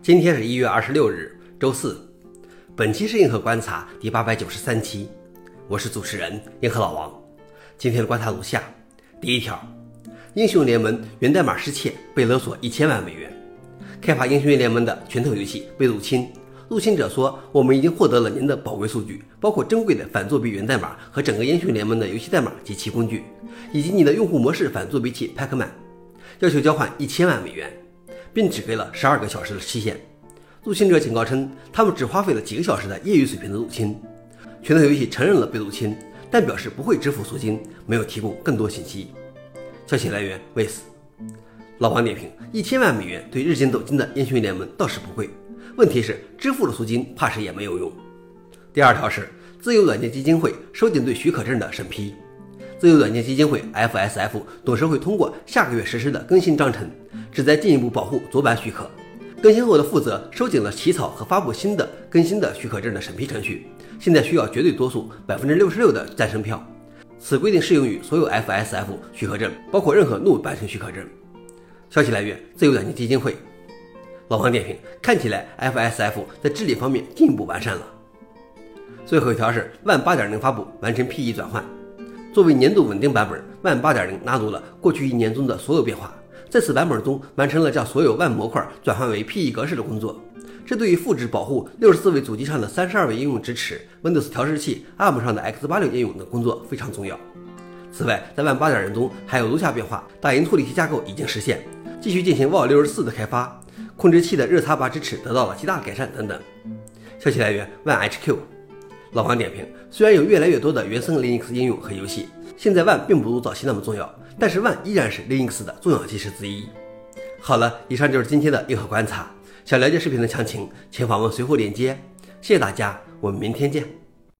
今天是一月二十六日，周四。本期是硬核观察第八百九十三期，我是主持人硬核老王。今天的观察如下：第一条，英雄联盟源代码失窃，被勒索一千万美元。开发英雄联盟的拳头游戏被入侵，入侵者说：“我们已经获得了您的宝贵数据，包括珍贵的反作弊源代码和整个英雄联盟的游戏代码及其工具，以及你的用户模式反作弊器 Pacman，要求交换一千万美元。”并只给了十二个小时的期限。入侵者警告称，他们只花费了几个小时的业余水平的入侵。拳头游戏承认了被入侵，但表示不会支付赎金，没有提供更多信息。消息来源：Waze。老王点评：一千万美元对日进斗金的英雄联盟倒是不贵，问题是支付了赎金，怕是也没有用。第二条是自由软件基金会收紧对许可证的审批。自由软件基金会 （FSF） 董事会通过下个月实施的更新章程。旨在进一步保护左版许可。更新后的负责收紧了起草和发布新的更新的许可证的审批程序，现在需要绝对多数百分之六十六的赞成票。此规定适用于所有 FSF 许可证，包括任何怒版权许可证。消息来源：自由软件基金会。老王点评：看起来 FSF 在治理方面进一步完善了。最后一条是万八点零发布，完成 PE 转换。作为年度稳定版本，万八点零纳入了过去一年中的所有变化。在此版本中，完成了将所有万模块转换为 PE 格式的工作。这对于复制保护六十四位主机上的三十二位应用支持、Windows 调试器、ARM 上的 x 八六应用的工作非常重要。此外，在万八点零中还有如下变化：打印处理器架构已经实现，继续进行 Wall 六十四的开发，控制器的热插拔支持得到了极大改善等等。消息来源：万 HQ。老黄点评：虽然有越来越多的原生 Linux 应用和游戏，现在万并不如早期那么重要。但是万依然是 Linux 的重要基石之一。好了，以上就是今天的硬核观察。想了解视频的详情，请访问随后链接。谢谢大家，我们明天见。